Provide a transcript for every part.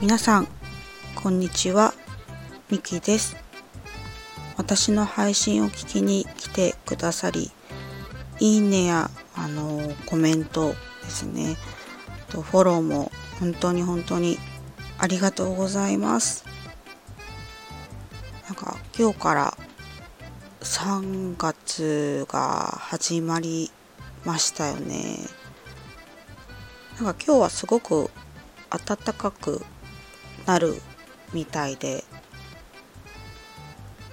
皆さんこんにちは。ミキです。私の配信を聞きに来てくださりいいねやあのコメントですね。とフォローも本当に本当にありがとうございます。なんか今日から3月が始まりましたよね。なんか今日はすごく暖かくなるみたいで。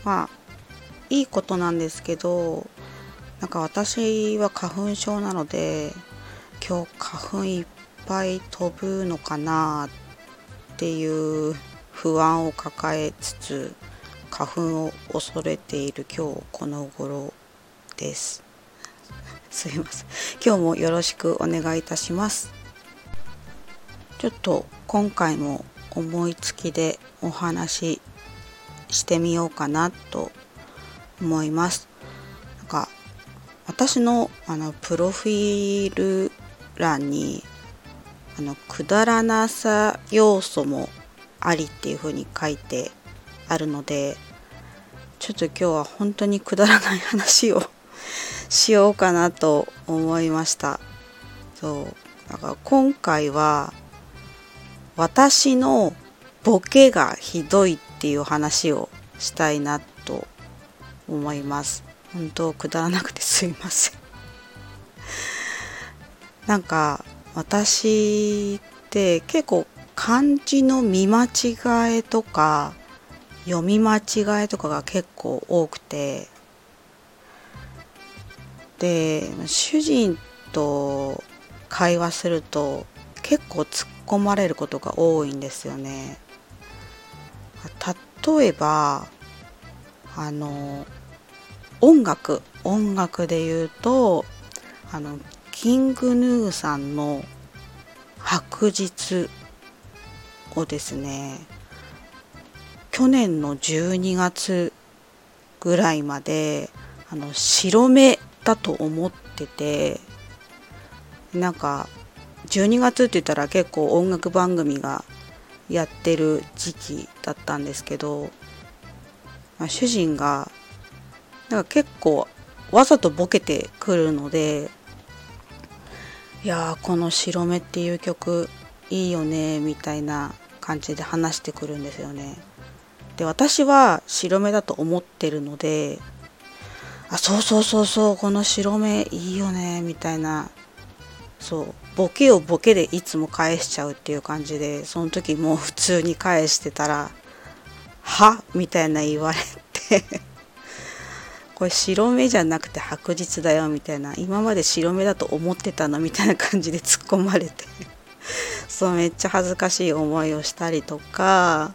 まあいいことなんですけどなんか私は花粉症なので今日花粉いっぱい飛ぶのかなっていう不安を抱えつつ花粉を恐れている今日この頃です。すいません。今日もよろしくお願いいたします。ちょっと今回も思いつきでお話ししてみようかなと思います。なんか私のあのプロフィール欄にあのくだらなさ要素もありっていう風に書いてあるのでちょっと今日は本当にくだらない話を しようかなと思いました。そうだから今回は私のボケがひどいっていう話をしたいなと思います。本当くだらなくてすいません。なんか私って結構漢字の見間違えとか読み間違えとかが結構多くて。で主人と会話すると結構突っ込まれることが多いんですよね。例えばあの音楽音楽で言うとあのキングヌーさんの白日をですね去年の12月ぐらいまであの白目だと思っててなんか12月って言ったら結構音楽番組がやってる時期だったんですけど、まあ、主人がなんか結構わざとボケてくるのでいやーこの「白目」っていう曲いいよねみたいな感じで話してくるんですよね。で私は白目だと思ってるのであそうそうそうそうこの白目いいよねみたいなそうボケをボケでいつも返しちゃうっていう感じでその時もう普通に返してたら「は?」みたいな言われて これ白目じゃなくて白日だよみたいな今まで白目だと思ってたのみたいな感じで突っ込まれて そうめっちゃ恥ずかしい思いをしたりとか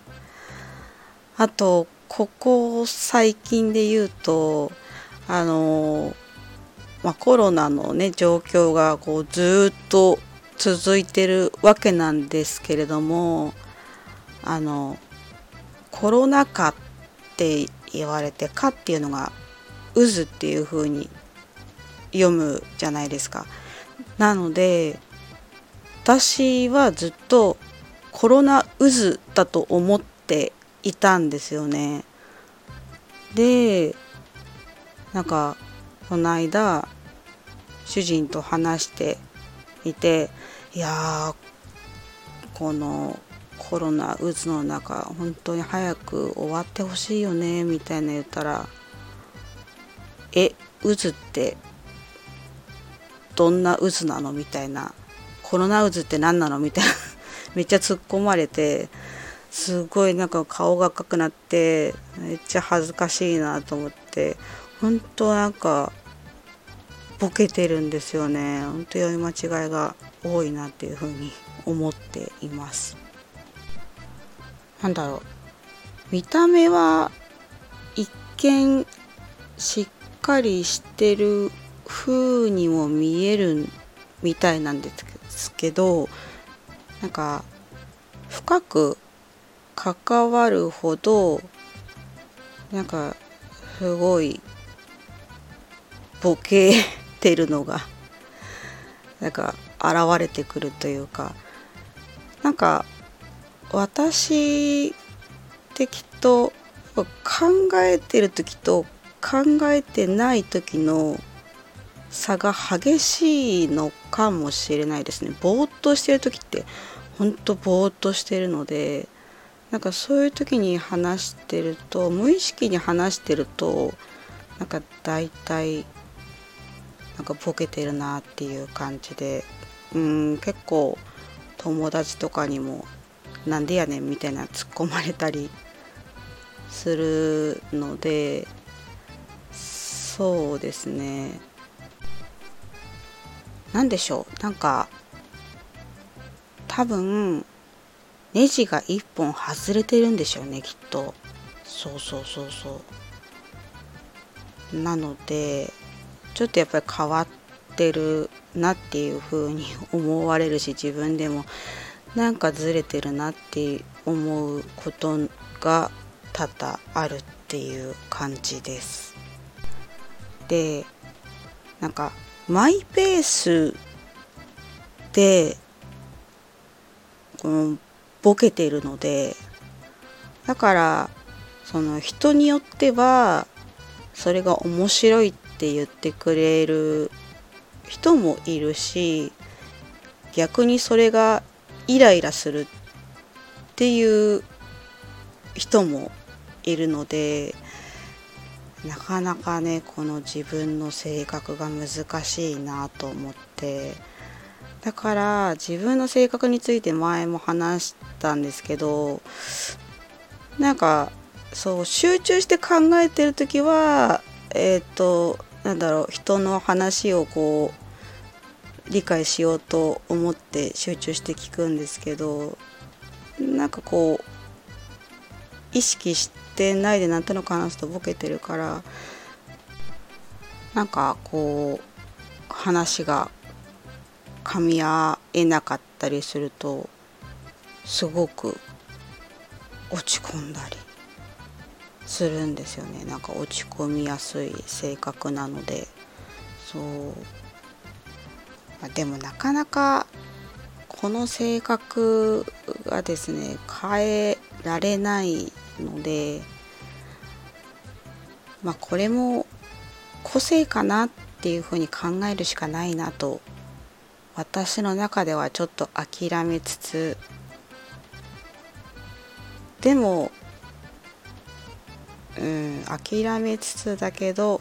あとここ最近で言うとあのまあ、コロナのね状況がこうずっと続いてるわけなんですけれどもあのコロナ禍って言われて「か」っていうのが「渦」っていう風に読むじゃないですか。なので私はずっとコロナ渦だと思っていたんですよね。でなんかこの間主人と話していていやこのコロナ渦の中本当に早く終わってほしいよねみたいな言ったら「え渦ってどんな渦なの?」みたいな「コロナ渦って何なの?」みたいな めっちゃ突っ込まれてすごいなんか顔が赤くなってめっちゃ恥ずかしいなと思って本当なんかボケてるんですよね。本当読み間違いが多いなっていうふうに思っています。なんだろう。見た目は一見しっかりしてる風にも見えるみたいなんですけどなんか深く関わるほどなんかすごいボケてるのがなんか現れてくるというかなんか私ってきっと考えてる時と考えてない時の差が激しいのかもしれないですね。ぼーっとしてる時ってほんとぼーっとしてるのでなんかそういう時に話してると無意識に話してるとなんか大体なんかボケてるなっていう感じでうん結構友達とかにも「なんでやねん」みたいな突っ込まれたりするのでそうですね。何でしょうなんか多分ネジが1本外れてるんでしょうねきっと。そうそうそうそう。なのでちょっとやっぱり変わってるなっていう風に思われるし自分でもなんかずれてるなって思うことが多々あるっていう感じです。でなんかマイペースでこのボケてるのでだからその人によってはそれが面白いっって言ってくれる人もいるし逆にそれがイライラするっていう人もいるのでなかなかねこの自分の性格が難しいなと思って。だから自分の性格について前も話したんですけどなんかそう集中して考えてる時はえっ、ー、となんだろう人の話をこう理解しようと思って集中して聞くんですけどなんかこう意識してないでなんとなく話すとボケてるからなんかこう話が噛み合えなかったりするとすごく落ち込んだり。するんですよね。なんか落ち込みやすい性格なので。そう、まあ、でもなかなかこの性格がですね変えられないのでまあこれも個性かなっていうふうに考えるしかないなと私の中ではちょっと諦めつつでもうん諦めつつだけど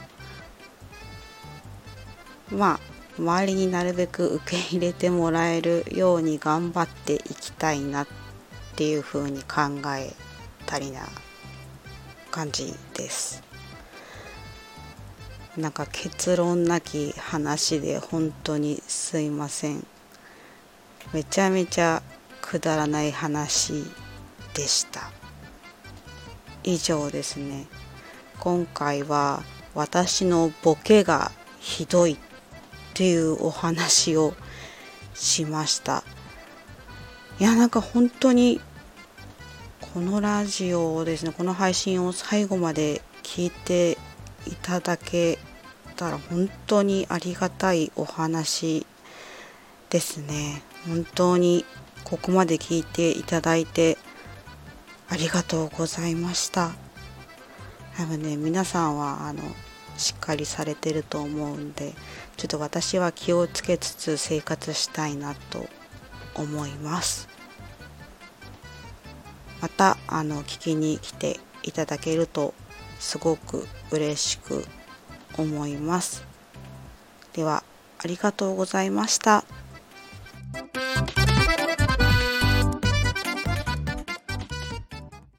まあ周りになるべく受け入れてもらえるように頑張っていきたいなっていうふうに考えたりな感じです。なんか結論なき話で本当にすいません。めちゃめちゃくだらない話でした。以上ですね。今回は私のボケがひどいっていうお話をしました。いやなんか本当にこのラジオをですねこの配信を最後まで聞いていただけたら本当にありがたいお話ですね。本当にここまで聞いていただいてありがとうございました。多分ね皆さんはあのしっかりされてると思うんでちょっと私は気をつけつつ生活したいなと思います。またあの聞きに来ていただけるとすごく嬉しく思います。ではありがとうございました。